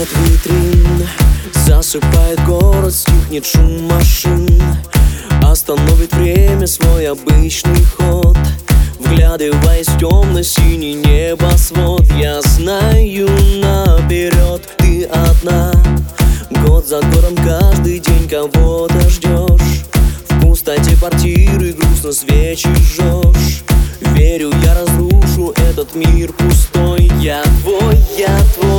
Свет витрин засыпает город, стихнет шум машин. Остановит время свой обычный ход. Вглядываясь в темно-синий небосвод Я знаю наперед, ты одна. Год за годом каждый день кого-то ждешь. В пустоте квартиры грустно свечи жжешь. Верю, я разрушу этот мир пустой. Я твой, я твой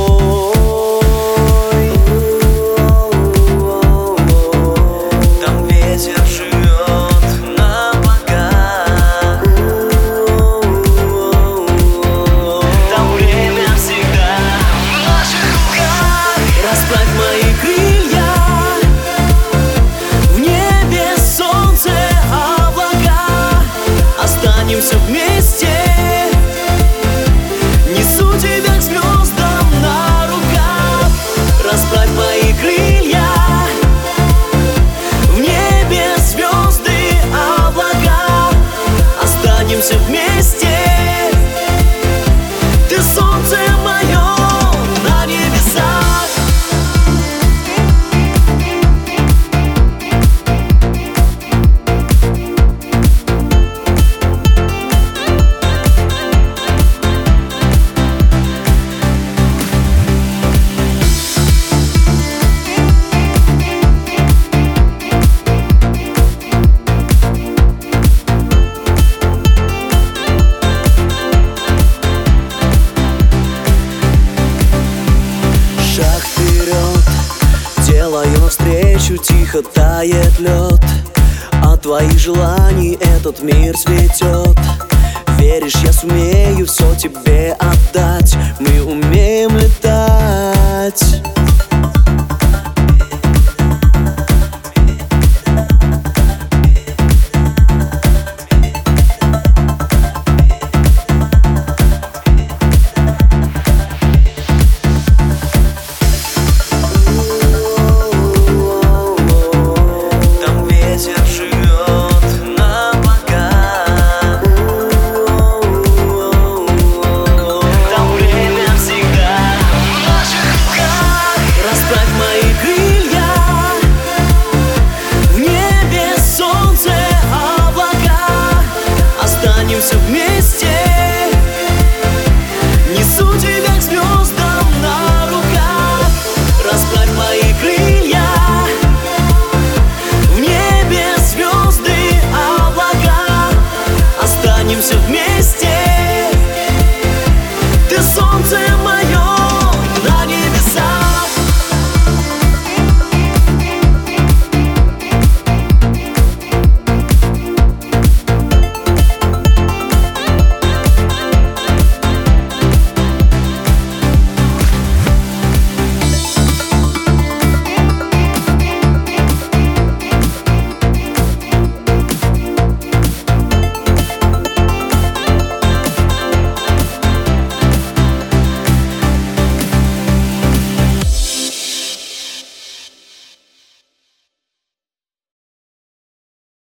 делаю навстречу, тихо тает лед От твоих желаний этот мир цветет Веришь, я сумею все тебе все вместе. Несу тебя к звездам на руках. Расправь мои крылья. В небе звезды облака. Останемся вместе.